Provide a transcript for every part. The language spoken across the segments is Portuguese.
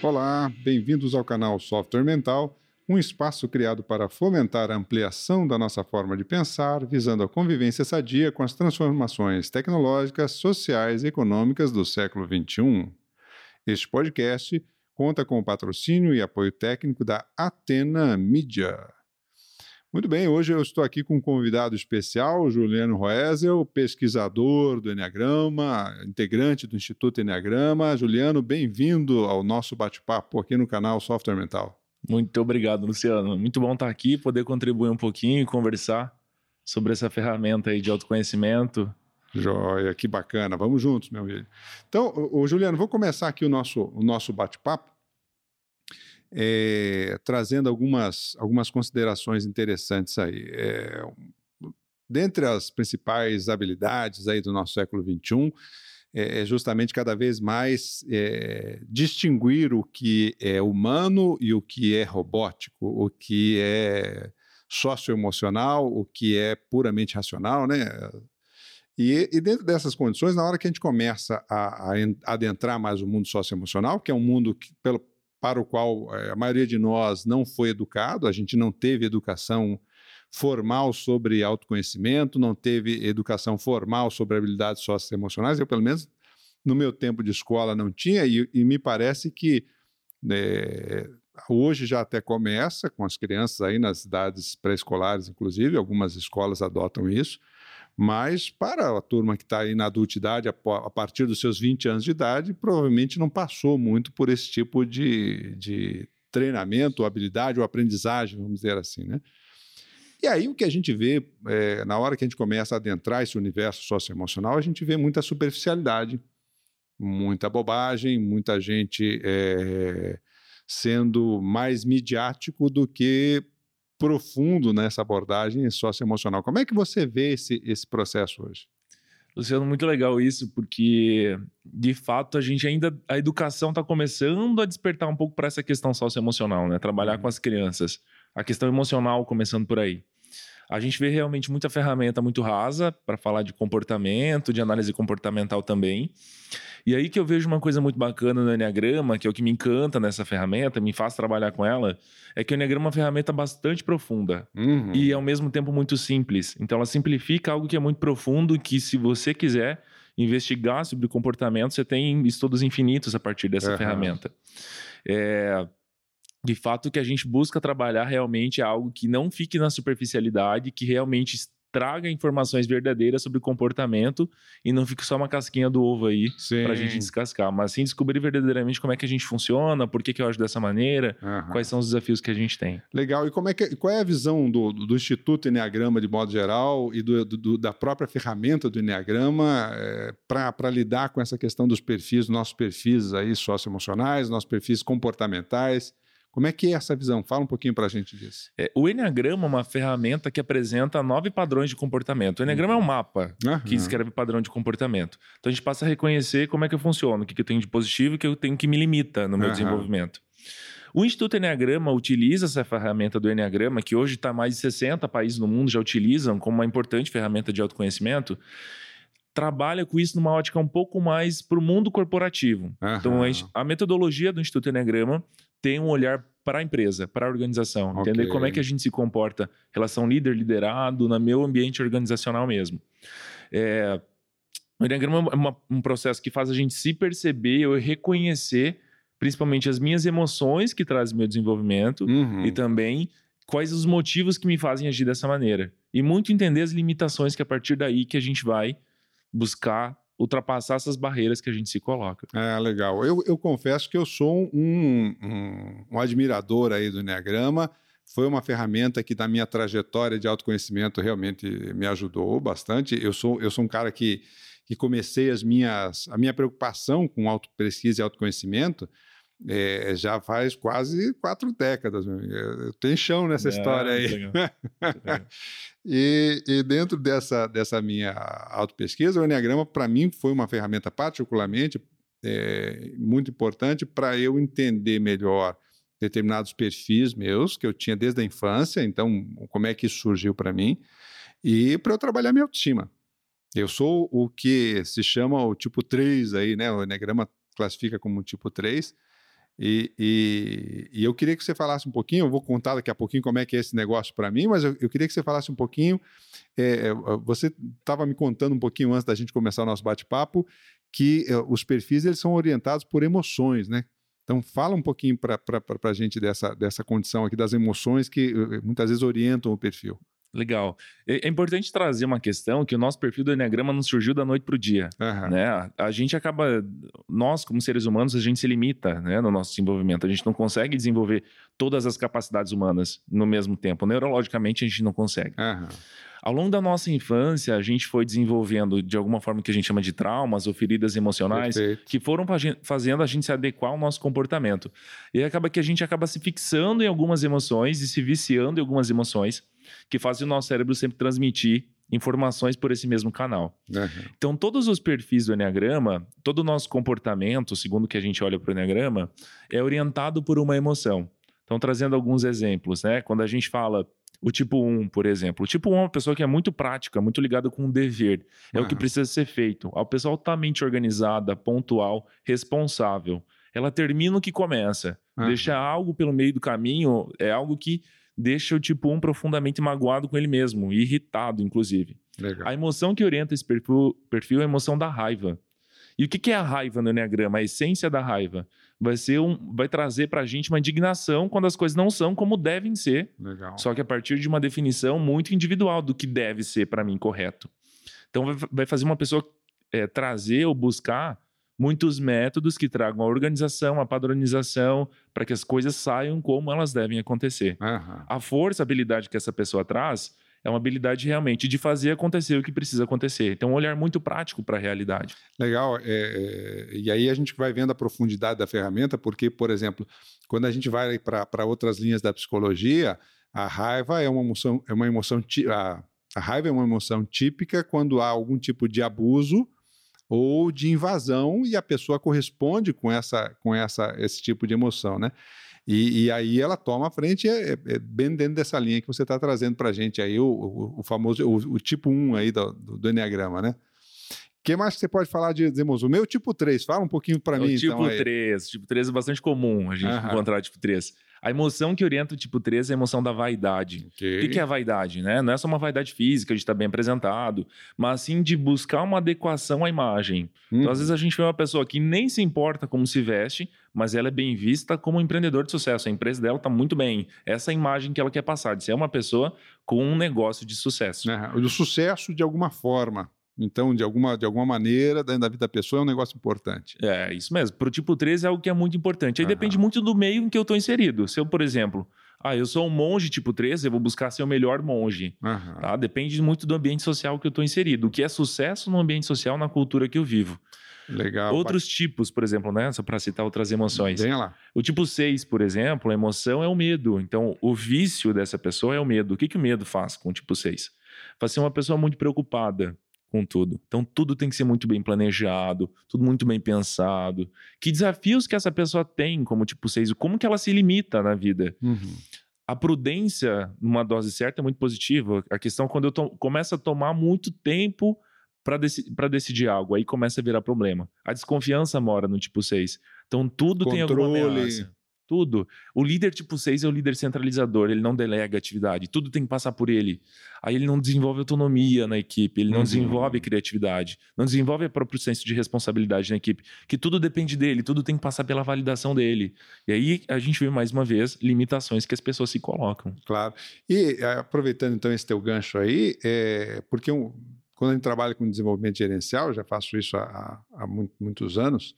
Olá, bem-vindos ao canal Software Mental, um espaço criado para fomentar a ampliação da nossa forma de pensar, visando a convivência sadia com as transformações tecnológicas, sociais e econômicas do século XXI. Este podcast conta com o patrocínio e apoio técnico da Atena Media. Muito bem, hoje eu estou aqui com um convidado especial, Juliano Roesel, pesquisador do Enneagrama, integrante do Instituto Enneagrama. Juliano, bem-vindo ao nosso bate-papo aqui no canal Software Mental. Muito obrigado, Luciano. Muito bom estar aqui, poder contribuir um pouquinho e conversar sobre essa ferramenta aí de autoconhecimento. Joia, que bacana. Vamos juntos, meu amigo. Então, o, Juliano, vou começar aqui o nosso, o nosso bate-papo é, trazendo algumas, algumas considerações interessantes aí. É, dentre as principais habilidades aí do nosso século XXI, é, é justamente cada vez mais é, distinguir o que é humano e o que é robótico, o que é socioemocional, o que é puramente racional, né? E, e, dentro dessas condições, na hora que a gente começa a, a adentrar mais o mundo socioemocional, que é um mundo que, pelo, para o qual eh, a maioria de nós não foi educado, a gente não teve educação formal sobre autoconhecimento, não teve educação formal sobre habilidades socioemocionais. Eu, pelo menos, no meu tempo de escola não tinha, e, e me parece que é, hoje já até começa com as crianças aí nas idades pré-escolares, inclusive, algumas escolas adotam isso, mas para a turma que está aí na adultidade, a, partir dos seus 20 anos de idade, provavelmente não passou muito por esse tipo de, de treinamento, habilidade ou aprendizagem, vamos dizer assim, né? E aí o que a gente vê, é, na hora que a gente começa a adentrar esse universo socioemocional, a gente vê muita superficialidade, muita bobagem, muita gente é, sendo mais midiático do que profundo nessa abordagem socioemocional. Como é que você vê esse, esse processo hoje? Luciano, muito legal isso, porque de fato a gente ainda, a educação está começando a despertar um pouco para essa questão socioemocional, né? Trabalhar uhum. com as crianças. A questão emocional começando por aí. A gente vê realmente muita ferramenta muito rasa para falar de comportamento, de análise comportamental também. E aí que eu vejo uma coisa muito bacana no Enneagrama, que é o que me encanta nessa ferramenta, me faz trabalhar com ela, é que o Enneagrama é uma ferramenta bastante profunda uhum. e ao mesmo tempo muito simples. Então ela simplifica algo que é muito profundo e que se você quiser investigar sobre comportamento, você tem estudos infinitos a partir dessa uhum. ferramenta. É, de fato, que a gente busca trabalhar realmente é algo que não fique na superficialidade, que realmente traga informações verdadeiras sobre comportamento e não fique só uma casquinha do ovo aí para a gente descascar, mas sim descobrir verdadeiramente como é que a gente funciona, por que, que eu acho dessa maneira, uhum. quais são os desafios que a gente tem. Legal. E como é que, qual é a visão do, do Instituto Enneagrama de modo geral e do, do, da própria ferramenta do Enneagrama é, para lidar com essa questão dos perfis, nossos perfis aí socioemocionais, nossos perfis comportamentais? Como é que é essa visão? Fala um pouquinho para a gente disso. É, o Enneagrama é uma ferramenta que apresenta nove padrões de comportamento. O Enneagrama uhum. é um mapa uhum. que escreve padrão de comportamento. Então a gente passa a reconhecer como é que eu funciono, o que, eu tenho de positivo e o que eu tenho que me limita no meu uhum. desenvolvimento. O Instituto Enneagrama utiliza essa ferramenta do Enneagrama, que hoje está mais de 60 países no mundo já utilizam como uma importante ferramenta de autoconhecimento trabalha com isso numa ótica um pouco mais para o mundo corporativo. Uhum. Então, a, metodologia do Instituto Enneagrama tem um olhar para a empresa, para a organização, okay. entender como é que a gente se comporta, relação líder-liderado, no meu ambiente organizacional mesmo. É, o Enneagrama é uma, um processo que faz a gente se perceber ou reconhecer, principalmente as minhas emoções que trazem meu desenvolvimento uhum. e também quais os motivos que me fazem agir dessa maneira. E muito entender as limitações que a partir daí que a gente vai buscar ultrapassar essas barreiras que a gente se coloca. É, legal. Eu, eu confesso que eu sou um, um, um admirador aí do Enneagrama. Foi uma ferramenta que, na minha trajetória de autoconhecimento, realmente me ajudou bastante. Eu sou, eu sou um cara que, que comecei as minhas, a minha preocupação com auto-pesquisa e autoconhecimento é, já faz quase quatro décadas. Tem chão nessa é, história aí. Legal. e, e, dentro dessa, dessa minha autopesquisa, o Enneagrama, para mim, foi uma ferramenta particularmente é, muito importante para eu entender melhor determinados perfis meus que eu tinha desde a infância, então como é que isso surgiu para mim, e para eu trabalhar minha autoestima. Eu sou o que se chama o tipo 3 aí, né? O Enneagrama classifica como tipo 3, E, e, e, eu queria que você falasse um pouquinho, eu vou contar daqui a pouquinho como é que é esse negócio para mim, mas eu, eu, queria que você falasse um pouquinho. É, você estava me contando um pouquinho antes da gente começar o nosso bate-papo que é, os perfis eles são orientados por emoções, né? Então, fala um pouquinho para a gente dessa, dessa condição aqui das emoções que eh, muitas vezes orientam o perfil. Legal. É, importante trazer uma questão que o nosso perfil do Enneagrama não surgiu da noite para o dia. Uhum. Né? A, a, gente acaba, nós como seres humanos, a gente se limita né, no nosso desenvolvimento. A gente não consegue desenvolver todas as capacidades humanas no mesmo tempo. Neurologicamente, a gente não consegue. Uhum. Ao longo da nossa infância, a gente foi desenvolvendo de alguma forma que a gente chama de traumas ou feridas emocionais Perfeito. que foram fazendo a gente se adequar ao nosso comportamento. E acaba que a gente acaba se fixando em algumas emoções e se viciando em algumas emoções que fazem o nosso cérebro sempre transmitir informações por esse mesmo canal. Uhum. Então, todos os perfis do Enneagrama, todo o nosso comportamento, segundo o que a gente olha para o Enneagrama, é orientado por uma emoção. Então, trazendo alguns exemplos, né? Quando a gente fala o tipo 1, por exemplo. O tipo 1 é uma pessoa que é muito prática, muito ligada com o dever. É uhum. o que precisa ser feito. A pessoa altamente organizada, pontual, responsável. Ela termina o que começa. Uhum. Deixa algo pelo meio do caminho, é algo que deixa o tipo 1 profundamente magoado com ele mesmo, irritado, inclusive. Legal. A emoção que orienta esse perfil, perfil é a emoção da raiva. E o que é a raiva no Enneagrama? A essência da raiva vai ser um, vai trazer para a gente uma indignação quando as coisas não são como devem ser. Legal. Só que a partir de uma definição muito individual do que deve ser para mim correto. Então vai fazer uma pessoa é, trazer ou buscar muitos métodos que tragam a organização, a padronização, para que as coisas saiam como elas devem acontecer. Uhum. A força, a habilidade que essa pessoa traz é uma habilidade realmente de fazer acontecer o que precisa acontecer. Então, um olhar muito prático para a realidade. Legal. É, é, e aí a gente vai vendo a profundidade da ferramenta, porque, por exemplo, quando a gente vai para outras linhas da psicologia, a raiva é uma emoção, é uma emoção a, a raiva é uma emoção típica quando há algum tipo de abuso ou de invasão e a pessoa corresponde com essa com essa esse tipo de emoção, né? E, e, aí ela toma a frente, é, é, é bem dentro dessa linha que você está trazendo para a gente aí, o, o, o famoso, o, o, tipo 1 aí do, do, do Enneagrama, né? O que mais que você pode falar de Zemus? O meu tipo 3, fala um pouquinho para mim. O tipo então, 3, tipo 3 é bastante comum a gente encontrar tipo 3. A emoção que orienta o tipo 3 é a emoção da vaidade. Okay. O que é a vaidade? Né? Não é só uma vaidade física de estar bem apresentado, mas sim de buscar uma adequação à imagem. Hum. Então, às vezes, a gente vê uma pessoa que nem se importa como se veste, mas ela é bem vista como um empreendedor de sucesso. A empresa dela está muito bem. Essa é a imagem que ela quer passar, de ser uma pessoa com um negócio de sucesso. É, o sucesso de alguma forma. Então, de alguma, de alguma maneira, dentro da vida da pessoa é um negócio importante. É, isso mesmo. Para o tipo 13 é algo que é muito importante. Aí uhum. depende muito do meio em que eu estou inserido. Se eu, por exemplo, ah, eu sou um monge tipo 13, eu vou buscar ser o melhor monge. Uhum. Tá? Depende muito do ambiente social que eu estou inserido. O que é sucesso no ambiente social, na cultura que eu vivo. Legal. Outros tipos, por exemplo, né? Só para citar outras emoções. Venha lá. O tipo 6, por exemplo, a emoção é o medo. Então, o vício dessa pessoa é o medo. O que, que o medo faz com o tipo 6? Faz ser uma pessoa muito preocupada com tudo. Então, tudo tem que ser muito bem planejado, tudo muito bem pensado. Que desafios que essa pessoa tem como tipo 6? Como que ela se limita na vida? Uhum. A prudência, numa dose certa, é muito positiva. A questão é quando eu começo a tomar muito tempo para deci decidir algo, aí começa a virar problema. A desconfiança mora no tipo 6. Então, tudo Controle. tem alguma ameaça. Tudo. O líder tipo 6 é o líder centralizador, ele não delega atividade, tudo tem que passar por ele. Aí ele não desenvolve autonomia na equipe, ele não uhum. desenvolve criatividade, não desenvolve o próprio senso de responsabilidade na equipe, que tudo depende dele, tudo tem que passar pela validação dele. E aí a gente vê mais uma vez limitações que as pessoas se colocam. Claro. E eh, aproveitando então esse teu gancho aí, é, porque um, quando a gente trabalha com desenvolvimento gerencial, já faço isso há, há muitos anos,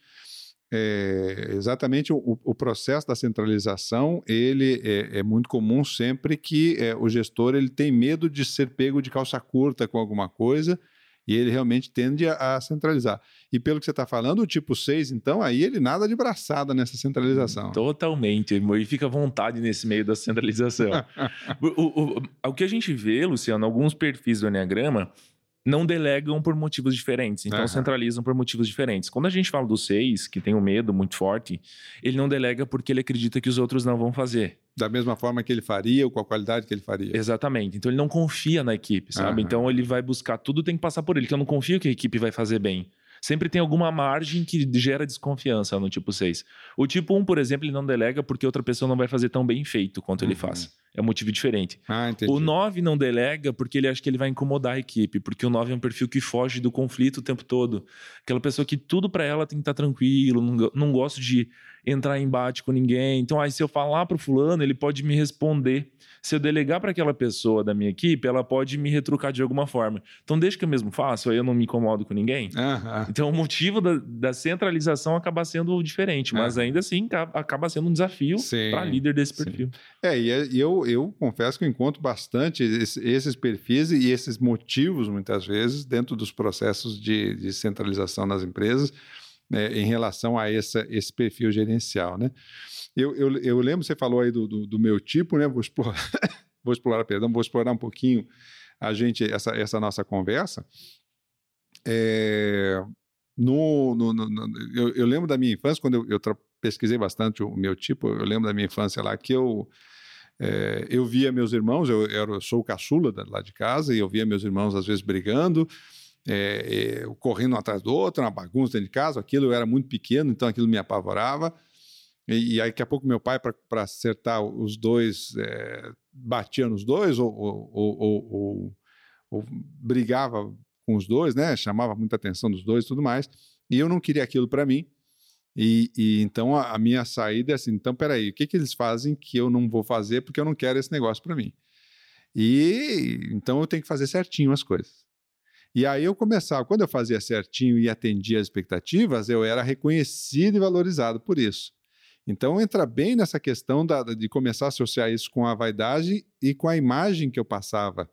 é, exatamente o, o, processo da centralização ele é, é muito comum sempre que é, o gestor ele tem medo de ser pego de calça curta com alguma coisa e ele realmente tende a, a centralizar. E pelo que você está falando, o tipo 6, então, aí ele nada de braçada nessa centralização. Totalmente, e fica à vontade nesse meio da centralização. o, o, o, que a gente vê, Luciano, alguns perfis do Enneagrama, não delegam por motivos diferentes, então uhum. centralizam por motivos diferentes. Quando a gente fala do seis, que tem um medo muito forte, ele não delega porque ele acredita que os outros não vão fazer. Da mesma forma que ele faria ou com a qualidade que ele faria. Exatamente. Então ele não confia na equipe, sabe? Uhum. Então ele vai buscar tudo, tem que passar por ele, que eu não confio que a equipe vai fazer bem. Sempre tem alguma margem que gera desconfiança no tipo 6. O tipo 1, por exemplo, ele não delega porque outra pessoa não vai fazer tão bem feito quanto uhum. ele faz. É um motivo diferente. Ah, o 9 não delega porque ele acha que ele vai incomodar a equipe, porque o 9 é um perfil que foge do conflito o tempo todo. Aquela pessoa que tudo para ela tem que estar tá tranquilo, não, não gosto de entrar em embate com ninguém. Então, aí se eu falar para o fulano, ele pode me responder. Se eu delegar para aquela pessoa da minha equipe, ela pode me retrucar de alguma forma. Então, deixa que eu mesmo faço, aí eu não me incomodo com ninguém. Uhum. Então, o motivo da, da, centralização acaba sendo diferente, mas uhum. ainda assim acaba sendo um desafio para líder desse perfil. Sim. É, e eu, eu confesso que eu encontro bastante esses perfis e esses motivos, muitas vezes, dentro dos processos de, de centralização nas empresas né, em relação a essa, esse perfil gerencial, né? Eu, eu, eu lembro, você falou aí do, do, do meu tipo, né? Vou explorar, vou explorar, perdão, vou explorar um pouquinho a gente, essa, essa nossa conversa. É, no, no, no eu, eu, lembro da minha infância, quando eu, eu pesquisei bastante o meu tipo, eu lembro da minha infância lá que eu é, eu via meus irmãos, eu, eu sou o caçula lá de casa, e eu via meus irmãos às vezes brigando, é, é, correndo um atrás do outro, uma bagunça dentro de casa, aquilo eu era muito pequeno, então aquilo me apavorava. E, e aí, daqui a pouco, meu pai, para acertar os dois, é, batia nos dois ou, ou, ou, ou, brigava com os dois, né? chamava muita atenção dos dois e tudo mais. E eu não queria aquilo para mim. E, e, então a, a, minha saída é assim: então peraí, o que, que eles fazem que eu não vou fazer porque eu não quero esse negócio para mim? E então eu tenho que fazer certinho as coisas. E aí eu começava, quando eu fazia certinho e atendia as expectativas, eu era reconhecido e valorizado por isso. Então entra bem nessa questão da, de começar a associar isso com a vaidade e com a imagem que eu passava.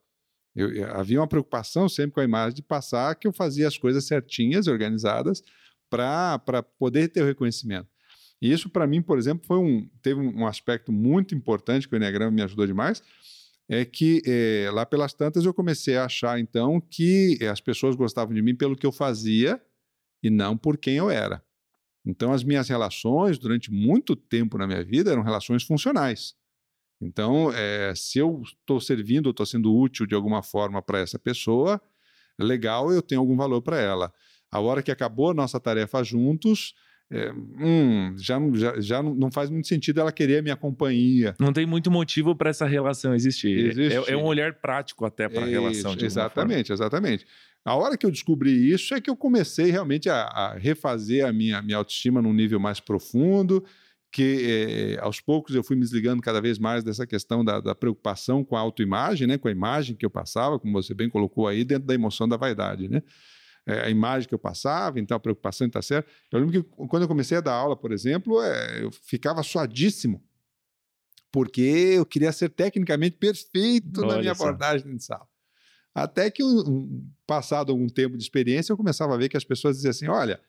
Eu, eu, havia uma preocupação sempre com a imagem de passar que eu fazia as coisas certinhas, organizadas, para poder ter o reconhecimento. E isso, para mim, por exemplo, foi um, teve um aspecto muito importante que o Enneagrama me ajudou demais, é que é, lá pelas tantas eu comecei a achar então que as pessoas gostavam de mim pelo que eu fazia e não por quem eu era. Então as minhas relações durante muito tempo na minha vida eram relações funcionais. Então, é, se eu estou servindo, estou sendo útil de alguma forma para essa pessoa, legal, eu tenho algum valor para ela. A hora que acabou a nossa tarefa juntos, é, hum, já, já, já não faz muito sentido ela querer a minha companhia. Não tem muito motivo para essa relação existir. É, é, um olhar prático até para a relação. exatamente, exatamente. A hora que eu descobri isso é que eu comecei realmente a, a refazer a minha, minha autoestima num nível mais profundo, que é, aos poucos eu fui me desligando cada vez mais dessa questão da, da, preocupação com a autoimagem, né, com a imagem que eu passava, como você bem colocou aí, dentro da emoção da vaidade, né? É, a imagem que eu passava, então a preocupação está certa. Eu lembro que quando eu comecei a dar aula, por exemplo, é, eu ficava suadíssimo, porque eu queria ser tecnicamente perfeito Olha na minha abordagem de sala. Até que, um, passado algum tempo de experiência, eu começava a ver que as pessoas diziam assim: olha,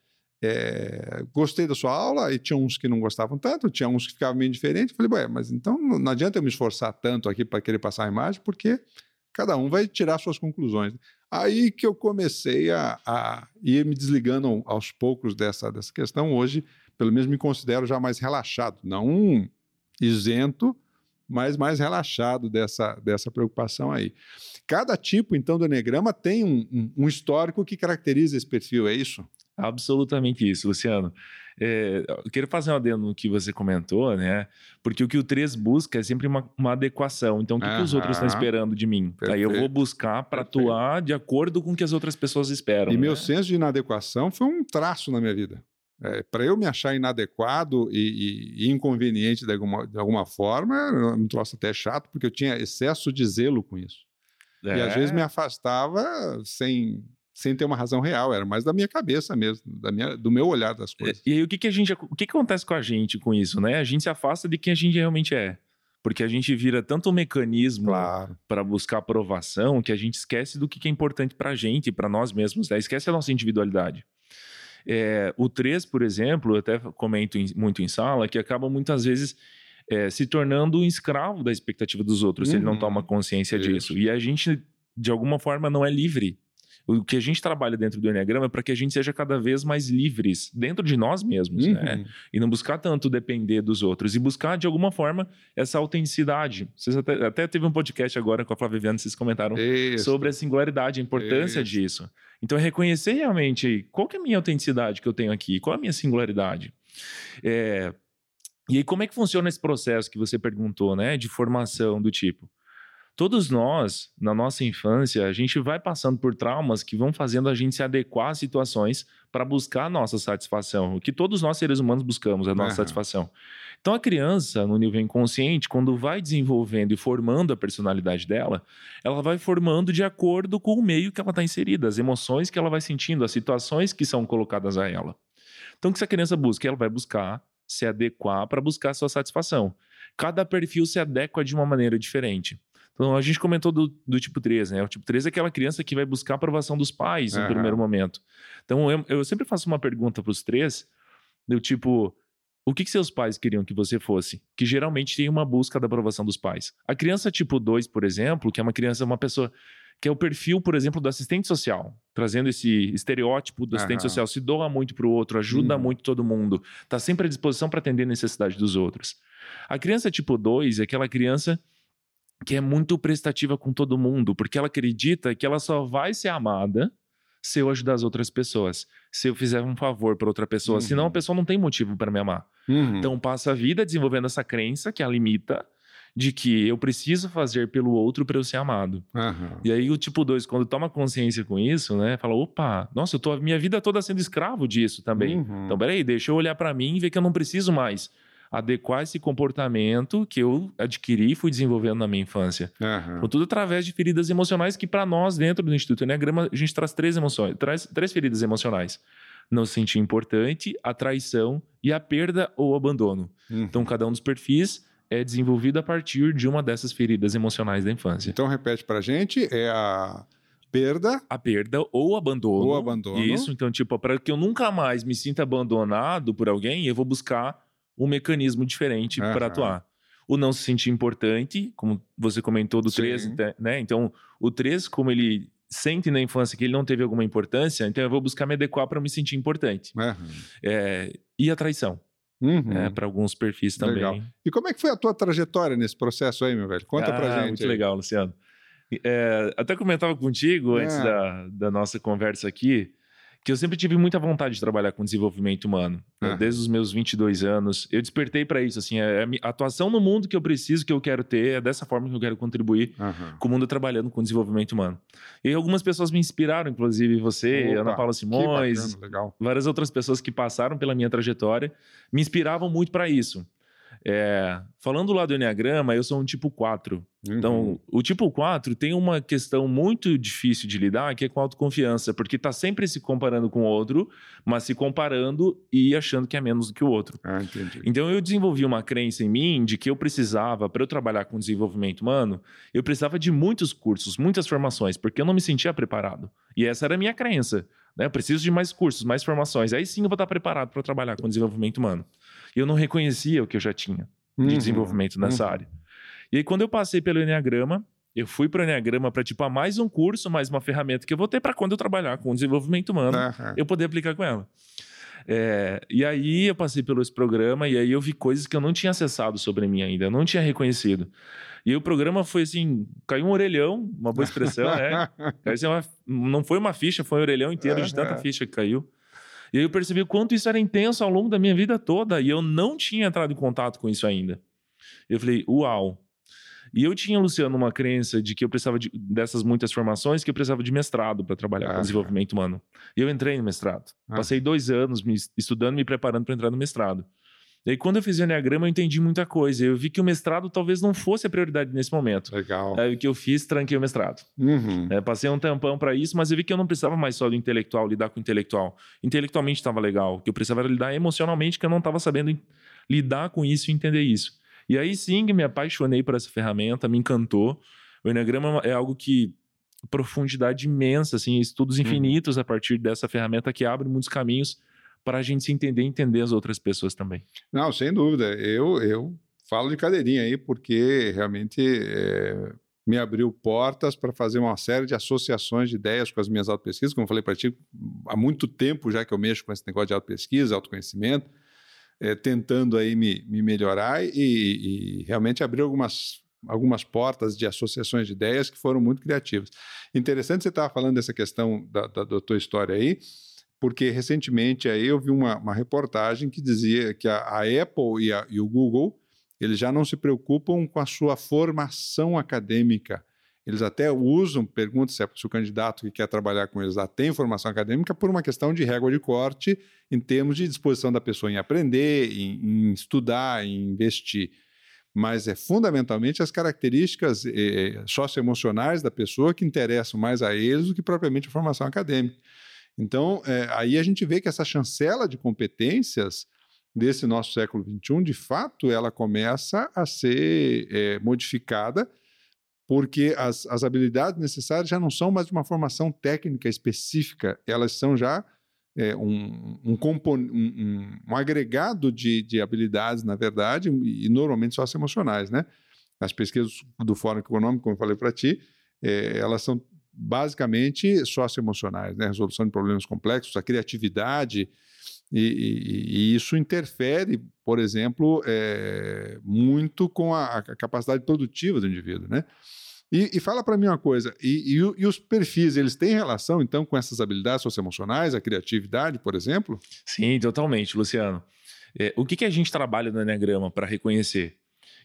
é, gostei da sua aula, e tinha uns que não gostavam tanto, tinha uns que ficavam meio diferentes. Falei, ué, mas então não adianta eu me esforçar tanto aqui para querer passar a imagem, porque cada um vai tirar suas conclusões. Aí que eu comecei a, a ir me desligando aos poucos dessa, dessa questão. Hoje, pelo menos, me considero já mais relaxado, não isento, mas mais relaxado dessa, dessa preocupação aí. Cada tipo, então, do Enneagrama tem um, um, um histórico que caracteriza esse perfil, é isso? Absolutamente isso, Luciano. É, eu quero fazer um adendo no que você comentou, né? Porque o que o 3 busca é sempre uma, uma adequação. Então, o que, que os outros estão esperando de mim? Perfeito. Aí eu vou buscar para atuar de acordo com o que as outras pessoas esperam. E né? meu senso de inadequação foi um traço na minha vida. É, para eu me achar inadequado e, e, e inconveniente de alguma, de alguma forma, era um troço até chato, porque eu tinha excesso de zelo com isso. É. E às vezes me é. afastava sem sem ter uma razão real, era mais da minha cabeça mesmo, da minha, do meu olhar das coisas. E aí o que, que a gente, o que, que acontece com a gente com isso, né? A gente se afasta de quem a gente realmente é. Porque a gente vira tanto um mecanismo claro. para buscar aprovação que a gente esquece do que, que é importante para a gente, para nós mesmos, né? esquece a nossa individualidade. É, o 3, por exemplo, eu até comento em, muito em sala, que acaba muitas vezes é, se tornando um escravo da expectativa dos outros, uhum. se ele não uhum. toma consciência Isso. disso. E a gente, de alguma forma, não é livre o que a gente trabalha dentro do Enneagrama é para que a gente seja cada vez mais livres dentro de nós mesmos, né? uhum. né? E não buscar tanto depender dos outros e buscar, de alguma forma, essa autenticidade. Vocês até, até teve um podcast agora com a Flávia Viana, vocês comentaram Isso. sobre a singularidade, a importância Isso. disso. Então, é reconhecer realmente qual que é a minha autenticidade que eu tenho aqui, qual é a minha singularidade. É... E aí, como é que funciona esse processo que você perguntou, né? De formação do tipo? Todos nós, na nossa infância, a gente vai passando por traumas que vão fazendo a gente se adequar a situações para buscar a nossa satisfação. O que todos nós seres humanos buscamos, a nossa uhum. satisfação. Então a criança, no nível inconsciente, quando vai desenvolvendo e formando a personalidade dela, ela vai formando de acordo com o meio que ela está inserida, as emoções que ela vai sentindo, as situações que são colocadas a ela. Então o que essa criança busca? Ela vai buscar se adequar para buscar a sua satisfação. Cada perfil se adequa de uma maneira diferente. Então, a gente comentou do, do tipo 3, né? O tipo 3 é aquela criança que vai buscar a aprovação dos pais uhum. no primeiro momento. Então, eu, eu sempre faço uma pergunta para os três, do tipo, o que, que, seus pais queriam que você fosse? Que geralmente tem uma busca da aprovação dos pais. A criança tipo 2, por exemplo, que é uma criança, uma pessoa que é o perfil, por exemplo, do assistente social, trazendo esse estereótipo do assistente social, se doa muito para o outro, ajuda uhum. muito todo mundo, está sempre à disposição para atender a necessidade dos outros. A criança tipo 2 é aquela criança que é muito prestativa com todo mundo, porque ela acredita que ela só vai ser amada se eu ajudar as outras pessoas, se eu fizer um favor para outra pessoa, uhum. senão a pessoa não tem motivo para me amar. Uhum. Então passa a vida desenvolvendo essa crença que a limita de que eu preciso fazer pelo outro para eu ser amado. Uhum. E aí o tipo 2, quando toma consciência com isso, né, fala, opa, nossa, eu tô a minha vida toda sendo escravo disso também. Uhum. Então, peraí, deixa eu olhar para mim e ver que eu não preciso mais adequar esse comportamento que eu adquiri e fui desenvolvendo na minha infância. Uhum. tudo através de feridas emocionais que, para nós, dentro do Instituto Enneagrama, a gente traz três emoções, traz três feridas emocionais. Não se sentir importante, a traição e a perda ou abandono. Uhum. Então, cada um dos perfis é desenvolvido a partir de uma dessas feridas emocionais da infância. Então, repete para a gente, é a perda. A perda ou abandono. Ou abandono. Isso, então, tipo, para que eu nunca mais me sinta abandonado por alguém, eu vou buscar um mecanismo diferente uhum. para atuar. O não se sentir importante, como você comentou do 3, né? Então, o 3, como ele sente na infância que ele não teve alguma importância, então eu vou buscar me adequar para me sentir importante. Uhum. É, e a traição. Uhum. É, para alguns perfis também. Legal. E como é que foi a tua trajetória nesse processo aí, meu velho? Conta ah, pra gente. Muito aí. legal, Luciano. É, até comentava contigo é. antes da, da nossa conversa aqui que eu sempre tive muita vontade de trabalhar com desenvolvimento humano. Uhum. Desde os meus 22 anos, eu despertei para isso. Assim, é a atuação no mundo que eu preciso, que eu quero ter, é dessa forma que eu quero contribuir uhum. com o mundo trabalhando com desenvolvimento humano. E algumas pessoas me inspiraram, inclusive você, Opa, Ana Paula Simões, bacana, várias outras pessoas que passaram pela minha trajetória, me inspiravam muito para isso. É, falando lá do Enneagrama, eu sou um tipo 4. Então, uhum. Então, o tipo 4 tem uma questão muito difícil de lidar, que é com autoconfiança, porque está sempre se comparando com o outro, mas se comparando e achando que é menos do que o outro. Ah, entendi. Então, eu desenvolvi uma crença em mim de que eu precisava, para eu trabalhar com desenvolvimento humano, eu precisava de muitos cursos, muitas formações, porque eu não me sentia preparado. E essa era a minha crença. Né? Eu preciso de mais cursos, mais formações. Aí sim eu vou estar preparado para trabalhar com desenvolvimento humano. E eu não reconhecia o que eu já tinha de uhum, desenvolvimento nessa uhum. área. E aí, quando eu passei pelo Enneagrama, eu fui para o Enneagrama para, tipo, mais um curso, mais uma ferramenta que eu vou ter para quando eu trabalhar com desenvolvimento humano, uhum. eu poder aplicar com ela. É, e aí eu passei pelo esse programa e aí eu vi coisas que eu não tinha acessado sobre mim ainda, eu não tinha reconhecido. E o programa foi assim, caiu um orelhão, uma boa expressão, né? Assim, uma, não foi uma ficha, foi um orelhão inteiro de tanta ficha que caiu. E aí eu percebi o quanto isso era intenso ao longo da minha vida toda e eu não tinha entrado em contato com isso ainda. Eu falei, uau. E eu tinha, Luciano, uma crença de que eu precisava de, dessas muitas formações, que eu precisava de mestrado para trabalhar ah, com desenvolvimento humano. E eu entrei no mestrado. Ah. Passei dois anos me, estudando, me preparando para entrar no mestrado. E aí, quando eu fiz o Enneagrama, eu entendi muita coisa. Eu vi que o mestrado talvez não fosse a prioridade nesse momento. Legal. Aí o que eu fiz, tranquei o mestrado. Uhum. É, passei um tampão para isso, mas eu vi que eu não precisava mais só do intelectual, lidar com o intelectual. Intelectualmente estava legal. O que eu precisava era lidar emocionalmente, que eu não estava sabendo lidar com isso e entender isso. E aí sim me apaixonei por essa ferramenta, me encantou. O Enneagrama é algo que profundidade imensa, assim, estudos uhum. infinitos uhum. a partir dessa ferramenta que abre muitos caminhos para a gente se entender e entender as outras pessoas também. Não, sem dúvida. Eu, eu falo de cadeirinha aí porque realmente é, me abriu portas para fazer uma série de associações de ideias com as minhas autopesquisas, como eu falei para ti, há muito tempo já que eu mexo com esse negócio de autopesquisa, autoconhecimento, é, tentando aí me, me melhorar e, e, realmente abriu algumas, algumas portas de associações de ideias que foram muito criativas. Interessante você estar falando dessa questão da, da, da tua história aí, porque recentemente aí eu vi uma, uma reportagem que dizia que a, a Apple e, a, e o Google eles já não se preocupam com a sua formação acadêmica. Eles até usam, perguntam se, é, se o candidato que quer trabalhar com eles lá tem formação acadêmica por uma questão de régua de corte em termos de disposição da pessoa em aprender, em, em estudar, em investir. Mas é fundamentalmente as características eh, socioemocionais da pessoa que interessam mais a eles do que propriamente a formação acadêmica. Então, é, aí a gente vê que essa chancela de competências desse nosso século XXI, de fato, ela começa a ser é, modificada, porque as, as habilidades necessárias já não são mais de uma formação técnica específica, elas são já é, um, um, um, um, agregado de, de habilidades, na verdade, e normalmente socioemocionais, né? As pesquisas do Fórum Econômico, como eu falei para ti, é, elas são basicamente socioemocionais, né? Resolução de problemas complexos, a criatividade, e, e, e, isso interfere, por exemplo, é, muito com a, a, capacidade produtiva do indivíduo, né? E, e fala para mim uma coisa, e, os perfis, eles têm relação, então, com essas habilidades socioemocionais, a criatividade, por exemplo? Sim, totalmente, Luciano. É, o que, que a gente trabalha no Enneagrama para reconhecer?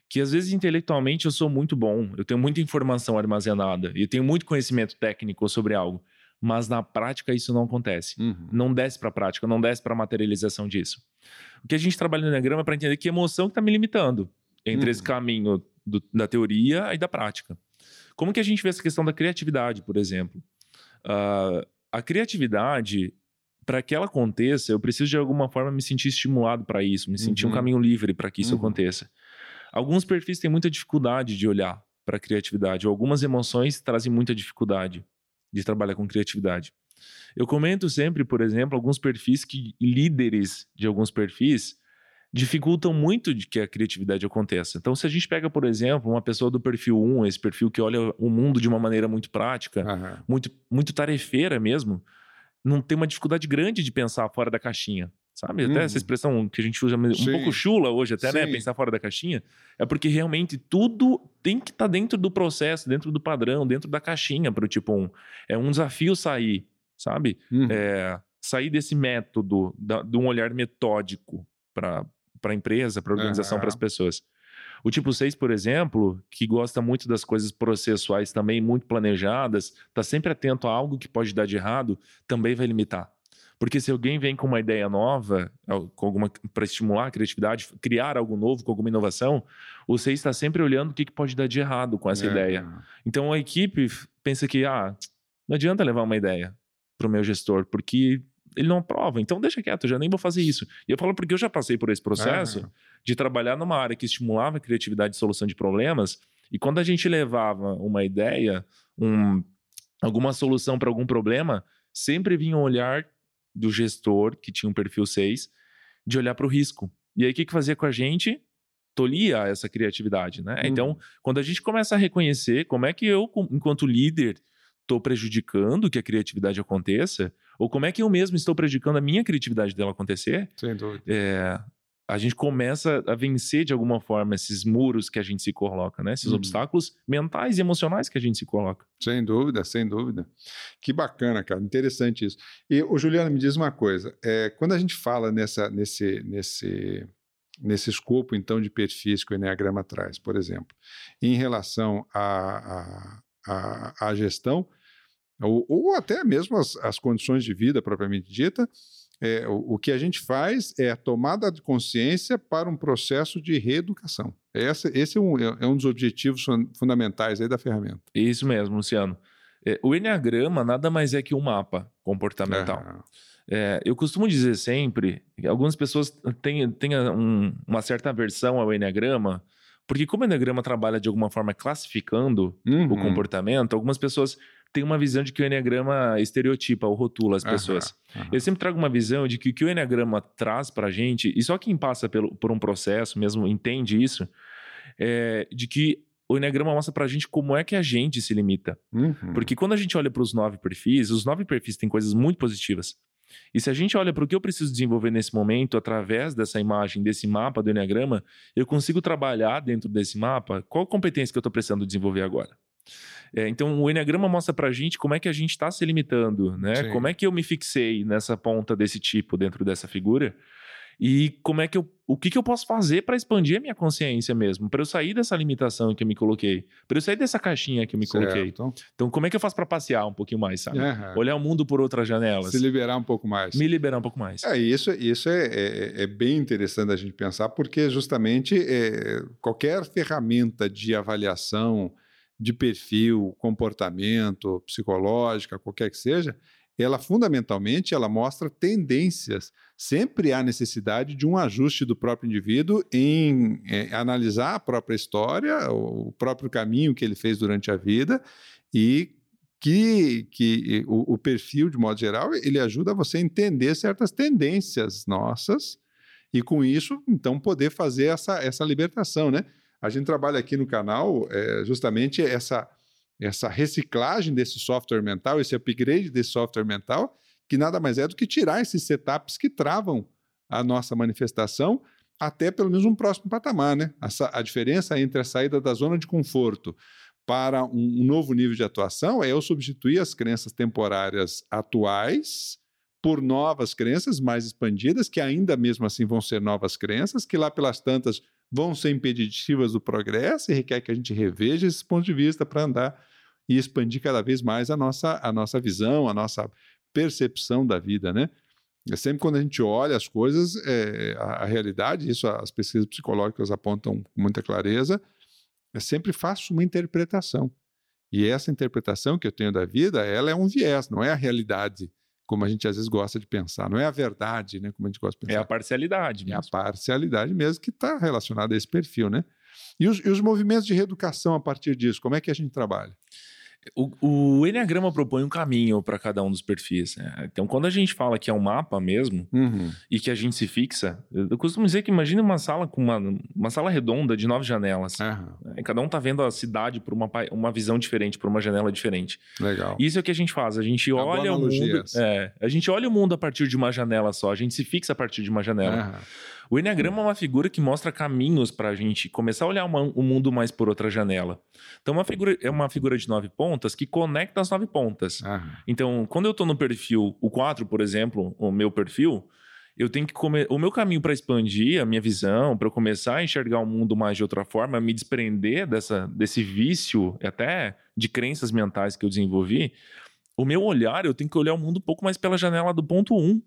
Que às vezes intelectualmente eu sou muito bom, eu tenho muita informação armazenada e tenho muito conhecimento técnico sobre algo mas na prática isso não acontece. Uhum. Não desce para a prática, não desce para a materialização disso. O que a gente trabalha no Enneagrama é para entender que emoção está me limitando entre uhum. esse caminho do, da teoria e da prática. Como que a gente vê essa questão da criatividade, por exemplo? Uh, a criatividade, para que ela aconteça, eu preciso de alguma forma me sentir estimulado para isso, me sentir uhum. um caminho livre para que isso uhum. aconteça. Alguns perfis têm muita dificuldade de olhar para a criatividade, algumas emoções trazem muita dificuldade de trabalhar com criatividade. Eu comento sempre, por exemplo, alguns perfis que líderes de alguns perfis dificultam muito de que a criatividade aconteça. Então, se a gente pega, por exemplo, uma pessoa do perfil 1, esse perfil que olha o mundo de uma maneira muito prática, uhum. muito, muito tarefeira mesmo, não tem uma dificuldade grande de pensar fora da caixinha. Sabe? Até essa uhum. expressão que a gente usa um Sim. pouco chula hoje, até, né? Sim. né? Pensar fora da caixinha. É porque realmente tudo tem que estar tá dentro do processo, dentro do padrão, dentro da caixinha para o tipo 1. É um desafio sair, sabe? Uhum. É, sair desse método, da, de um olhar metódico para a empresa, para a organização, uhum. para as pessoas. O tipo 6, por exemplo, que gosta muito das coisas processuais também, muito planejadas, está sempre atento a algo que pode dar de errado, também vai limitar. Porque se alguém vem com uma ideia nova, com alguma para estimular a criatividade, criar algo novo com alguma inovação, você está sempre olhando o que, que pode dar de errado com essa é. ideia. Então a equipe pensa que ah, não adianta levar uma ideia para o meu gestor, porque ele não aprova, então deixa quieto, eu já nem vou fazer isso. E eu falo porque eu já passei por esse processo é. de trabalhar numa área que estimulava a criatividade e solução de problemas, e quando a gente levava uma ideia, um, alguma solução para algum problema, sempre vinha um olhar do gestor, que tinha um perfil 6, de olhar para o risco. E aí, o que, que fazia com a gente? Tolia essa criatividade, né? Uhum. Então, quando a gente começa a reconhecer como é que eu, enquanto líder, estou prejudicando que a criatividade aconteça, ou como é que eu mesmo estou prejudicando a minha criatividade dela acontecer, Sem dúvida. É, a gente começa a vencer de alguma forma esses muros que a gente se coloca, né? Esses uhum. obstáculos mentais e emocionais que a gente se coloca. Sem dúvida, sem dúvida. Que bacana, cara, interessante isso. E o Juliano me diz uma coisa: é, quando a gente fala nessa, nesse, nesse, nesse escopo então de perfis que o Enneagrama traz, por exemplo, em relação à a, a, a, gestão, ou, ou até mesmo as, as condições de vida propriamente dita, é, o, o, que a gente faz é a tomada de consciência para um processo de reeducação. Esse, esse é, um, é, é um dos objetivos fundamentais aí da ferramenta. Isso mesmo, Luciano. É, o Enneagrama nada mais é que um mapa comportamental. É, eu costumo dizer sempre algumas pessoas têm, têm um, uma certa aversão ao Enneagrama, porque como o Enneagrama trabalha de alguma forma classificando uhum. o comportamento, algumas pessoas tem uma visão de que o Enneagrama estereotipa ou rotula as pessoas. Uhum, uhum. Eu sempre trago uma visão de que o que o Enneagrama traz pra gente, e só quem passa pelo, por um processo mesmo entende isso, é de que o Enneagrama mostra pra gente como é que a gente se limita. Uhum. Porque quando a gente olha para os nove perfis, os nove perfis têm coisas muito positivas. E se a gente olha para o que eu preciso desenvolver nesse momento, através dessa imagem, desse mapa do Enneagrama, eu consigo trabalhar dentro desse mapa qual competência que eu estou precisando desenvolver agora. É, então, o Enneagrama mostra para a gente como é que a gente está se limitando, né? Sim. Como é que eu me fixei nessa ponta desse tipo dentro dessa figura e como é que eu, o que, que eu posso fazer para expandir a minha consciência mesmo, para eu sair dessa limitação que eu me coloquei, para eu sair dessa caixinha que eu me coloquei. Certo. Então, como é que eu faço para passear um pouquinho mais, sabe? Aham. Olhar o mundo por outras janelas, Se liberar um pouco mais. me liberar um pouco mais. É, isso, isso é, é- é bem interessante a gente pensar, porque justamente é, qualquer ferramenta de avaliação de perfil, comportamento, psicológica, qualquer que seja, ela fundamentalmente ela mostra tendências. Sempre há necessidade de um ajuste do próprio indivíduo em é, analisar a própria história, o próprio caminho que ele fez durante a vida e que, que o, o perfil, de modo geral, ele ajuda você a entender certas tendências nossas e, com isso, então, poder fazer essa, essa libertação, né? A gente trabalha aqui no canal é, justamente essa, essa reciclagem desse software mental, esse upgrade desse software mental, que nada mais é do que tirar esses setups que travam a nossa manifestação até pelo menos um próximo patamar, né? A, a diferença entre a saída da zona de conforto para um, um novo nível de atuação é eu substituir as crenças temporárias atuais por novas crenças mais expandidas, que ainda mesmo assim vão ser novas crenças, que lá pelas tantas vão ser impeditivas do progresso e requer que a gente reveja esse ponto de vista para andar e expandir cada vez mais a nossa, a nossa visão, a nossa percepção da vida, né? É sempre quando a gente olha as coisas, é, a, a realidade, isso as pesquisas psicológicas apontam com muita clareza, é sempre faço uma interpretação. E essa interpretação que eu tenho da vida, ela é um viés, não é a realidade, como a gente às vezes gosta de pensar, não é a verdade, né, como a gente gosta de É pensar. a parcialidade É a mesmo. parcialidade mesmo que está relacionada a esse perfil, né? E os, e os movimentos de reeducação a partir disso, como é que a gente trabalha? O, o Enneagrama propõe um caminho para cada um dos perfis. né? Então, quando a gente fala que é um mapa mesmo Uhum. e que a gente se fixa, eu costumo dizer que imagine uma sala com uma, uma sala redonda de nove janelas. Aham, né? Cada um tá vendo a cidade por uma, uma visão diferente, por uma janela diferente. legal. Isso é o que a gente faz. A gente boa olha o mundo. É, a gente olha o mundo a partir de uma janela só. A gente se fixa a partir de uma janela. Aham, O Enneagrama é uma figura que mostra caminhos para a gente começar a olhar uma- o mundo mais por outra janela. Então, uma figura, é uma figura de nove pontas que conecta as nove pontas. aham. Então, quando eu estou no perfil, o 4, por exemplo, o meu perfil, eu tenho que comer. O meu caminho para expandir a minha visão, para eu começar a enxergar o mundo mais de outra forma, me desprender dessa, desse vício, até de crenças mentais que eu desenvolvi, o meu olhar, eu tenho que olhar o mundo um pouco mais pela janela do ponto 1,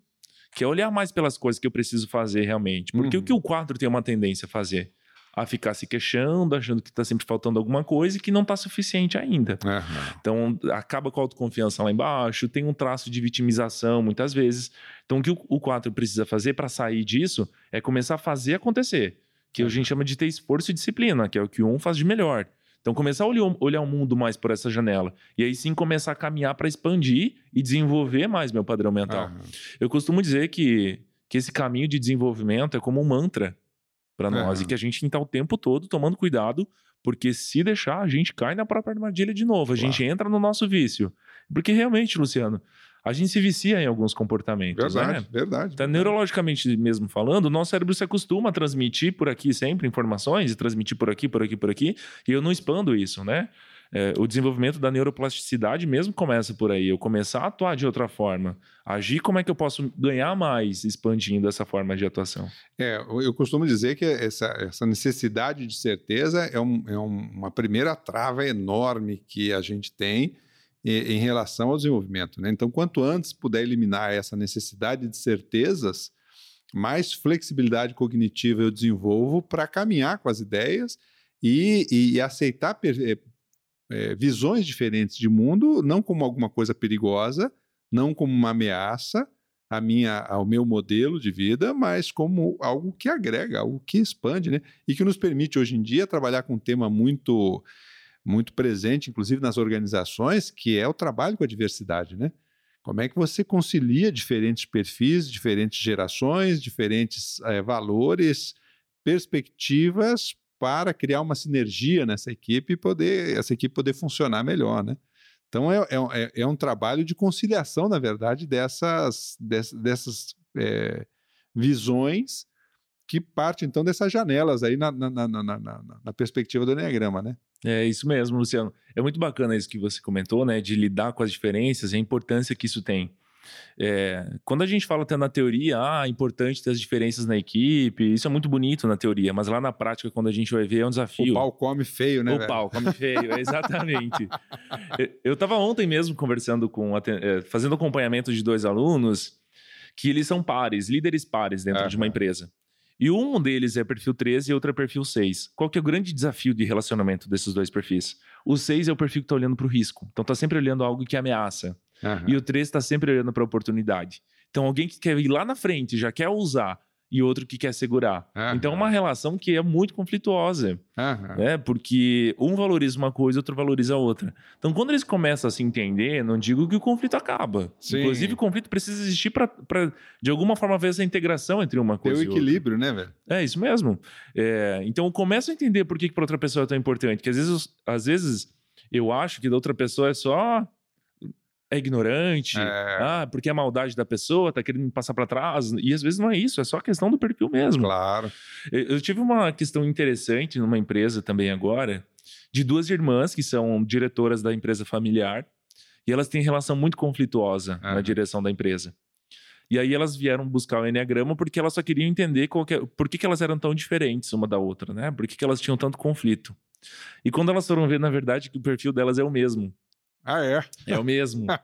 que é olhar mais pelas coisas que eu preciso fazer realmente. Porque Uhum. o que o 4 tem uma tendência a fazer? A ficar se queixando, achando que está sempre faltando alguma coisa e que não está suficiente ainda. aham. Então, acaba com a autoconfiança lá embaixo, tem um traço de vitimização muitas vezes. Então, o que o- o 4 precisa fazer para sair disso é começar a fazer acontecer, que a gente chama de ter esforço e disciplina, que é o que o 1 faz de melhor. Então, começar a olhar, o mundo mais por essa janela. E aí sim começar a caminhar para expandir e desenvolver mais meu padrão mental. aham. Eu costumo dizer que, que esse caminho de desenvolvimento é como um mantra para nós Aham. e que a gente tem que estar o tempo todo tomando cuidado, porque se deixar, a gente cai na própria armadilha de novo, a Claro. gente entra no nosso vício. Porque realmente, Luciano, a gente se vicia em alguns comportamentos, Verdade, né? verdade. Então, neurologicamente mesmo falando, o nosso cérebro se acostuma a transmitir por aqui sempre informações e transmitir por aqui, por aqui, por aqui, e eu não expando isso, né? É, o desenvolvimento da neuroplasticidade mesmo começa por aí. Eu começar a atuar de outra forma. Agir como é que eu posso ganhar mais expandindo essa forma de atuação. É, eu costumo dizer que essa, essa necessidade de certeza é, um- é um- uma primeira trava enorme que a gente tem em relação ao desenvolvimento. né? Então, quanto antes puder eliminar essa necessidade de certezas, mais flexibilidade cognitiva eu desenvolvo para caminhar com as ideias e, e- aceitar eh, eh, visões diferentes de mundo, não como alguma coisa perigosa, não como uma ameaça, minha, ao meu modelo de vida, mas como algo que agrega, algo que expande, né? E que nos permite hoje em dia trabalhar com um tema muito muito presente, inclusive nas organizações, que é o trabalho com a diversidade, né? Como é que você concilia diferentes perfis, diferentes gerações, diferentes eh, valores, perspectivas para criar uma sinergia nessa equipe e poder essa equipe poder funcionar melhor, né? Então é, é, é um trabalho de conciliação, na verdade, dessas, dessas, dessas é, visões que parte então dessas janelas aí na, na, na, na, perspectiva do Enneagrama, né? É isso mesmo, Luciano. É muito bacana isso que você comentou, né? De lidar com as diferenças e a importância que isso tem. É, quando a gente fala até na teoria, ah, é importante ter as diferenças na equipe, isso é muito bonito na teoria, mas lá na prática, quando a gente vai ver, é um desafio. O pau come feio, né? O velho? pau come feio, exatamente. eu estava ontem mesmo conversando com, é, fazendo acompanhamento de dois alunos que eles são pares, líderes pares dentro uhum. de uma empresa. E um deles é perfil 13 e outro é perfil 6. Qual que é o grande desafio de relacionamento desses dois perfis? O 6 é o perfil que está olhando para o risco. Então está sempre olhando algo que ameaça. Uhum. E o 13 está sempre olhando para a oportunidade. Então alguém que quer ir lá na frente, já quer usar e outro que quer segurar. Uhum. Então é uma relação que é muito conflituosa, uhum. né? Porque um valoriza uma coisa, outro valoriza a outra. Então quando eles começam a se entender, não digo que o conflito acaba. Sim. Inclusive o conflito precisa existir para de alguma forma ver essa integração entre uma coisa Tem o equilíbrio, né, velho? É isso mesmo. É, então eu começo a entender por que, que para outra pessoa é tão importante. Que às vezes, às vezes eu acho que da outra pessoa é só é ignorante, é. ah, porque é a maldade da pessoa, tá querendo me passar para trás. E às vezes não é isso, é só questão do perfil mesmo. Claro. Eu, tive uma questão interessante numa empresa também agora, de duas irmãs que são diretoras da empresa familiar, e elas têm relação muito conflituosa uhum. na direção da empresa. E aí elas vieram buscar o Enneagrama porque elas só queriam entender é, por que, que elas eram tão diferentes uma da outra, né? Por que, que elas tinham tanto conflito. E quando elas foram ver, na verdade, que o perfil delas é o mesmo. Ah, é? É o mesmo.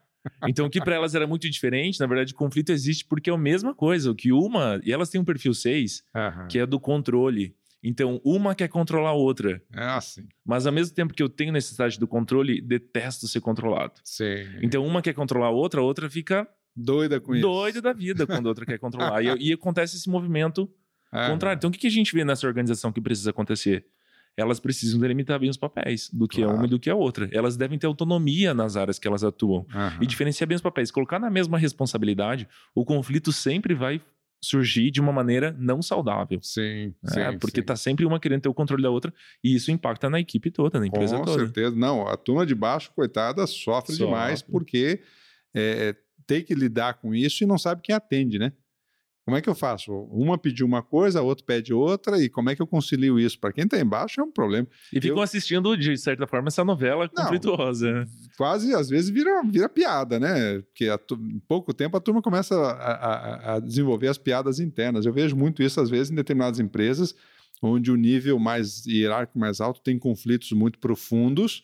Então, o que para elas era muito diferente, na verdade, o conflito existe porque é a mesma coisa. O que uma. E elas têm um perfil 6, uhum. que é do controle. Então, uma quer controlar a outra. É assim. Mas ao mesmo tempo que eu tenho necessidade do controle, detesto ser controlado. Sim. Então, uma quer controlar a outra, a outra fica. Doida com isso. Doida da vida quando a outra quer controlar. E, e, acontece esse movimento uhum. contrário. Então, o que, que a gente vê nessa organização que precisa acontecer? Elas precisam delimitar bem os papéis do que claro. é uma e do que é outra. Elas devem ter autonomia nas áreas que elas atuam uhum. e diferenciar bem os papéis. Colocar na mesma responsabilidade, o conflito sempre vai surgir de uma maneira não saudável. Sim, é, sim Porque sim. tá sempre uma querendo ter o controle da outra e isso impacta na equipe toda, na empresa Com toda. Com certeza. Não, a turma de baixo, coitada, sofre, sofre. demais porque é, tem que lidar com isso e não sabe quem atende, né? Como é que eu faço? Uma pediu uma coisa, a outra pede outra, e como é que eu concilio isso? Para quem está embaixo é um problema. E ficam eu... assistindo, de certa forma, essa novela Não, conflituosa. Né? Quase, às vezes, vira, vira piada, né? Porque em pouco tempo a turma começa a, a, a, desenvolver as piadas internas. Eu vejo muito isso, às vezes, em determinadas empresas, onde o nível mais hierárquico, mais alto, tem conflitos muito profundos,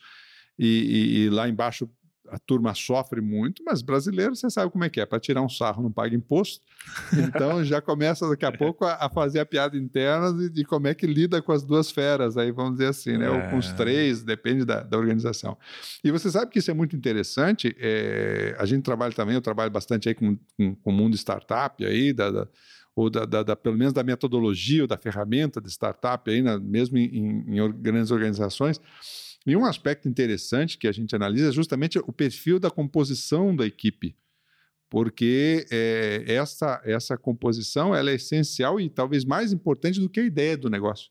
e, e, e lá embaixo a turma sofre muito, mas brasileiro, você sabe como é que é, para tirar um sarro não paga imposto. Então já começa daqui a pouco a, a fazer a piada interna de, de, como é que lida com as duas feras, aí vamos dizer assim, né? É. Ou com os é. três, depende da, da, organização. E você sabe que isso é muito interessante. É, a gente trabalha também, eu trabalho bastante aí com, com, com o mundo startup aí, da, da ou da, da, da, pelo menos da metodologia ou da ferramenta de startup aí, mesmo em, em, em grandes organizações. E um aspecto interessante que a gente analisa é justamente o perfil da composição da equipe, porque é, essa, essa composição ela é essencial e talvez mais importante do que a ideia do negócio.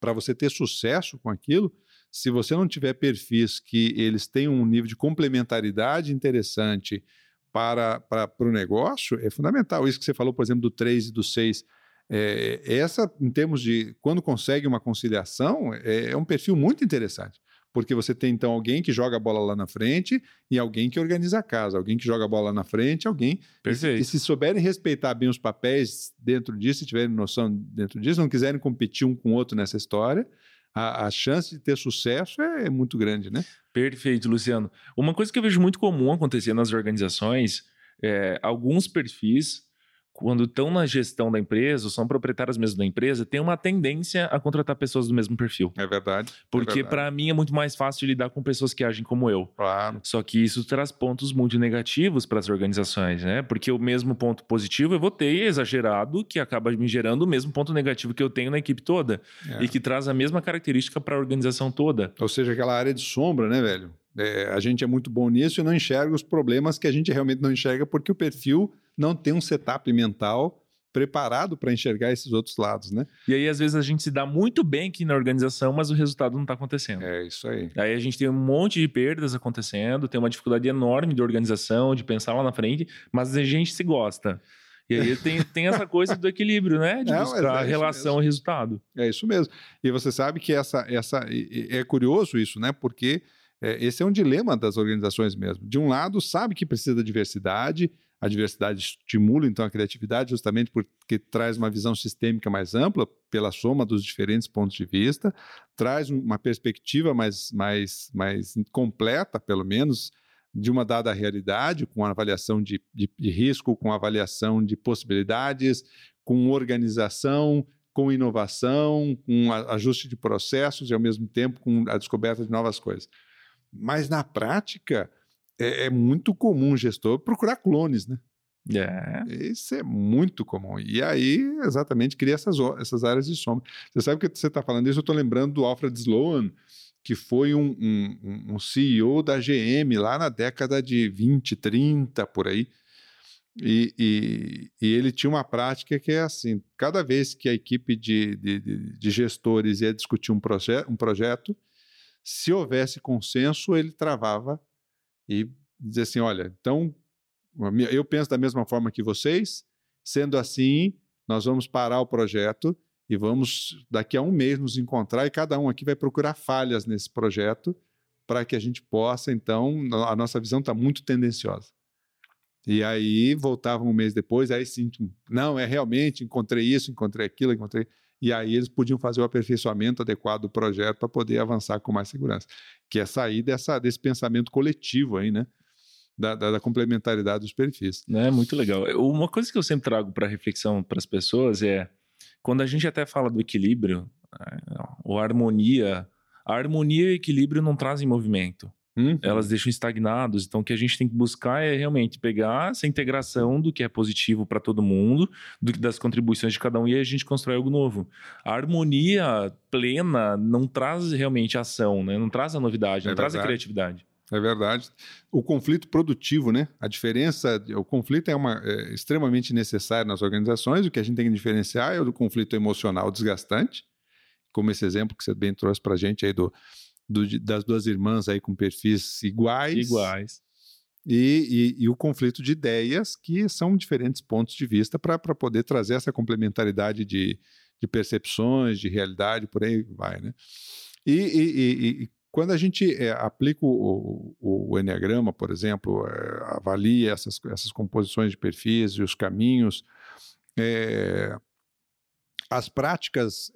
Para você ter sucesso com aquilo, se você não tiver perfis que eles tenham um nível de complementaridade interessante para, para, para o negócio, é fundamental. Isso que você falou, por exemplo, do 3 e do 6 é, essa, em termos de quando consegue uma conciliação, é, é, um perfil muito interessante. Porque você tem então alguém que joga a bola lá na frente e alguém que organiza a casa, alguém que joga a bola lá na frente, alguém. Perfeito. E, e se souberem respeitar bem os papéis dentro disso, se tiverem noção dentro disso, não quiserem competir um com o outro nessa história, a, a, chance de ter sucesso é, é, muito grande, né? Perfeito, Luciano. Uma coisa que eu vejo muito comum acontecer nas organizações é alguns perfis quando estão na gestão da empresa, ou são proprietários mesmo da empresa, tem uma tendência a contratar pessoas do mesmo perfil. É verdade. É Porque é para mim é muito mais fácil lidar com pessoas que agem como eu. Claro. Só que isso traz pontos muito negativos para as organizações, né? Porque o mesmo ponto positivo eu vou ter exagerado, que acaba me gerando o mesmo ponto negativo que eu tenho na equipe toda. É. E que traz a mesma característica para a organização toda. Ou seja, aquela área de sombra, né, velho? É, a gente é muito bom nisso e não enxerga os problemas que a gente realmente não enxerga porque o perfil não tem um setup mental preparado para enxergar esses outros lados, né? E aí, às vezes, a gente se dá muito bem aqui na organização, mas o resultado não está acontecendo. É isso aí. Aí a gente tem um monte de perdas acontecendo, tem uma dificuldade enorme de organização, de pensar lá na frente, mas a gente se gosta. E aí tem, tem essa coisa do equilíbrio, né? De buscar é relação e resultado. É isso mesmo. E você sabe que essa, essa é curioso isso, né? Porque é, esse é um dilema das organizações mesmo. De um lado, sabe que precisa da diversidade, a diversidade estimula então a criatividade, justamente porque traz uma visão sistêmica mais ampla, pela soma dos diferentes pontos de vista, traz uma perspectiva mais, mais, mais completa, pelo menos, de uma dada realidade, com avaliação de, de, de risco, com avaliação de possibilidades, com organização, com inovação, com ajuste de processos e, ao mesmo tempo, com a descoberta de novas coisas. Mas, na prática, é, é muito comum o gestor procurar clones, né? É. Isso é muito comum. E aí, exatamente, cria essas, essas áreas de sombra. Você sabe que você está falando isso, eu estou lembrando do Alfred Sloan, que foi um, um, um, CEO da GM lá na década de 20, 30, por aí. E, e, e, ele tinha uma prática que é assim: cada vez que a equipe de, de, de gestores ia discutir um, proje um projeto, se houvesse consenso, ele travava e dizia assim: olha, então eu penso da mesma forma que vocês, sendo assim, nós vamos parar o projeto e vamos, daqui a um mês, nos encontrar e cada um aqui vai procurar falhas nesse projeto para que a gente possa, então, a nossa visão está muito tendenciosa. E aí voltavam um mês depois, aí sim, não, é realmente, encontrei isso, encontrei aquilo, encontrei. E aí eles podiam fazer o aperfeiçoamento adequado do projeto para poder avançar com mais segurança. Que é sair dessa, desse pensamento coletivo aí, né? Da, da, da, complementaridade dos perfis. É muito legal. Uma coisa que eu sempre trago para reflexão para as pessoas é quando a gente até fala do equilíbrio, é, ou harmonia, a harmonia e o equilíbrio não trazem movimento. Uhum. Elas deixam estagnados. Então, o que a gente tem que buscar é realmente pegar essa integração do que é positivo para todo mundo, do, das contribuições de cada um, e a gente constrói algo novo. A harmonia plena não traz realmente ação, né? não traz a novidade, é não verdade. traz a criatividade. É verdade. O conflito produtivo, né? A diferença, o conflito é, uma, é extremamente necessário nas organizações. O que a gente tem que diferenciar é o do conflito emocional desgastante, como esse exemplo que você bem trouxe para a gente aí do, do, das duas irmãs aí com perfis iguais. Iguais. E, e, e, o conflito de ideias, que são diferentes pontos de vista para poder trazer essa complementaridade de, de percepções, de realidade, por aí vai, né? E, e, quando a gente é, aplica o, o, o, Enneagrama, por exemplo, é, avalia essas, essas composições de perfis e os caminhos, é, as práticas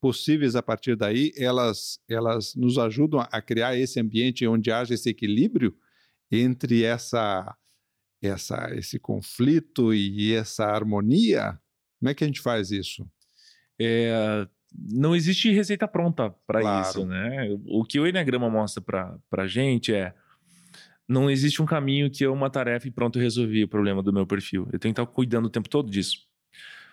possíveis a partir daí, elas, elas nos ajudam a criar esse ambiente onde haja esse equilíbrio entre essa, essa, esse conflito e essa harmonia. Como é que a gente faz isso? É, não existe receita pronta para claro. isso, né? O que o Enneagrama mostra para a gente é não existe um caminho que é uma tarefa e pronto, eu resolvi o problema do meu perfil. Eu tenho que estar cuidando o tempo todo disso.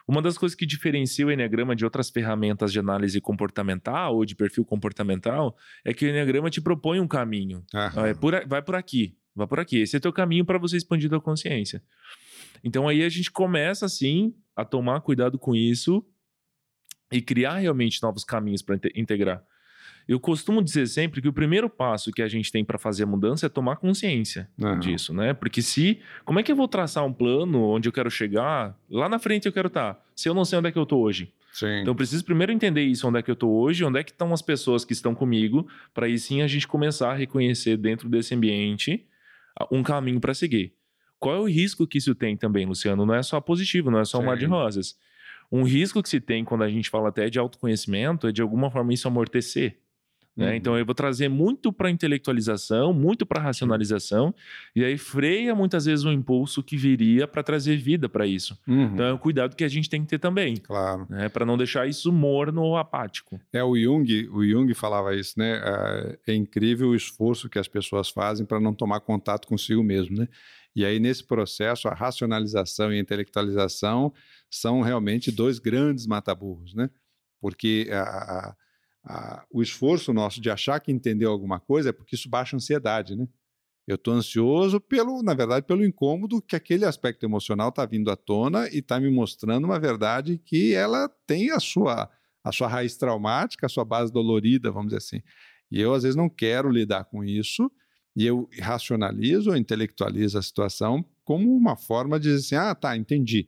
Uma das coisas que diferencia o Enneagrama de outras ferramentas de análise comportamental ou de perfil comportamental é que o Enneagrama te propõe um caminho. É por, vai por aqui, vai por aqui. Esse é o teu caminho para você expandir a consciência. Então aí a gente começa assim a tomar cuidado com isso e criar realmente novos caminhos para integrar. Eu costumo dizer sempre que o primeiro passo que a gente tem para fazer a mudança é tomar consciência uhum. disso, né? Porque se. Como é que eu vou traçar um plano onde eu quero chegar? Lá na frente eu quero estar. Tá, se eu não sei onde é que eu estou hoje. Sim. Então eu preciso primeiro entender isso, onde é que eu estou hoje, onde é que estão as pessoas que estão comigo, para aí sim a gente começar a reconhecer dentro desse ambiente um caminho para seguir. Qual é o risco que isso tem também, Luciano? Não é só positivo, não é só um mar de rosas. Um risco que se tem quando a gente fala até de autoconhecimento é de alguma forma isso amortecer. Né? Uhum. Então eu vou trazer muito para intelectualização, muito para racionalização, e aí freia muitas vezes o impulso que viria para trazer vida para isso. Uhum. Então é um cuidado que a gente tem que ter também. Claro. Né? Para não deixar isso morno ou apático. É, o Jung, o Jung falava isso, né? É, é incrível o esforço que as pessoas fazem para não tomar contato consigo mesmo, né? E aí, nesse processo, a racionalização e a intelectualização são realmente dois grandes mataburros, né? Porque a, a, a, o esforço nosso de achar que entendeu alguma coisa é porque isso baixa a ansiedade, né? Eu estou ansioso pelo, na verdade, pelo incômodo que aquele aspecto emocional está vindo à tona e está me mostrando uma verdade que ela tem a sua, a sua raiz traumática, a sua base dolorida, vamos dizer assim. E eu, às vezes, não quero lidar com isso e eu racionalizo ou intelectualizo a situação como uma forma de dizer assim, ah, tá, entendi.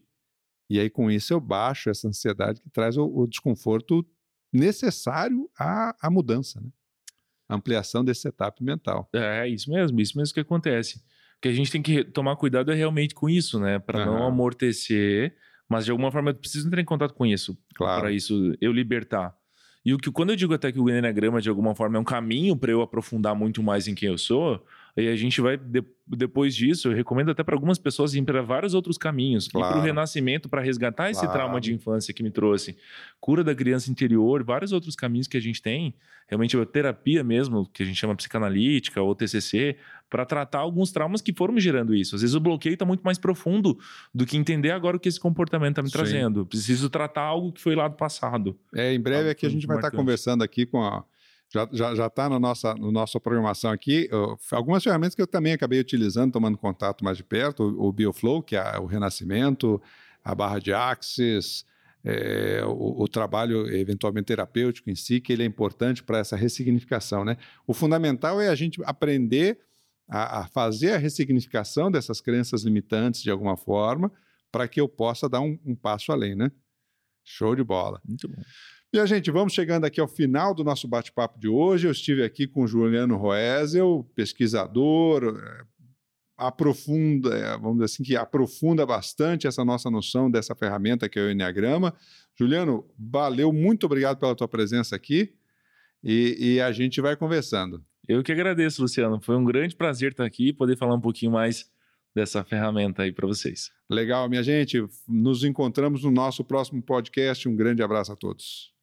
E aí, com isso, eu baixo essa ansiedade que traz o, o desconforto necessário à, à mudança, né? ampliação desse setup mental. É, isso mesmo, isso mesmo que acontece. O que a gente tem que tomar cuidado é realmente com isso, né? Para uhum. não amortecer, mas de alguma forma eu preciso entrar em contato com isso. Claro. Para isso eu libertar. E o que quando eu digo até que o Enneagrama de alguma forma é um caminho para eu aprofundar muito mais em quem eu sou, aí a gente vai de, depois disso, eu recomendo até para algumas pessoas ir para vários outros caminhos, claro. para o renascimento para resgatar esse trauma de infância que me trouxe, cura da criança interior, vários outros caminhos que a gente tem, realmente a terapia mesmo, que a gente chama psicanalítica ou TCC, para tratar alguns traumas que foram me gerando isso. Às vezes o bloqueio está muito mais profundo do que entender agora o que esse comportamento está me Sim. trazendo. Preciso tratar algo que foi lá do passado. É, em breve aqui a gente vai estar tá conversando aqui com a já está já, já na nossa, no nossa programação aqui uh, algumas ferramentas que eu também acabei utilizando, tomando contato mais de perto, o, o BioFlow, que é o renascimento, a barra de Axis, é, o, o, trabalho eventualmente terapêutico em si, que ele é importante para essa ressignificação. Né? O fundamental é a gente aprender a, a fazer a ressignificação dessas crenças limitantes de alguma forma, para que eu possa dar um, um, passo além, né? Show de bola. Muito bom. E a gente, vamos chegando aqui ao final do nosso bate-papo de hoje. Eu estive aqui com o Juliano Roesel, pesquisador, é, aprofunda, é, vamos dizer assim, que aprofunda bastante essa nossa noção dessa ferramenta que é o Enneagrama. Juliano, valeu, muito obrigado pela tua presença aqui e, e a gente vai conversando. Eu que agradeço, Luciano. Foi um grande prazer estar aqui e poder falar um pouquinho mais dessa ferramenta aí para vocês. Legal, minha gente. Nos encontramos no nosso próximo podcast. Um grande abraço a todos.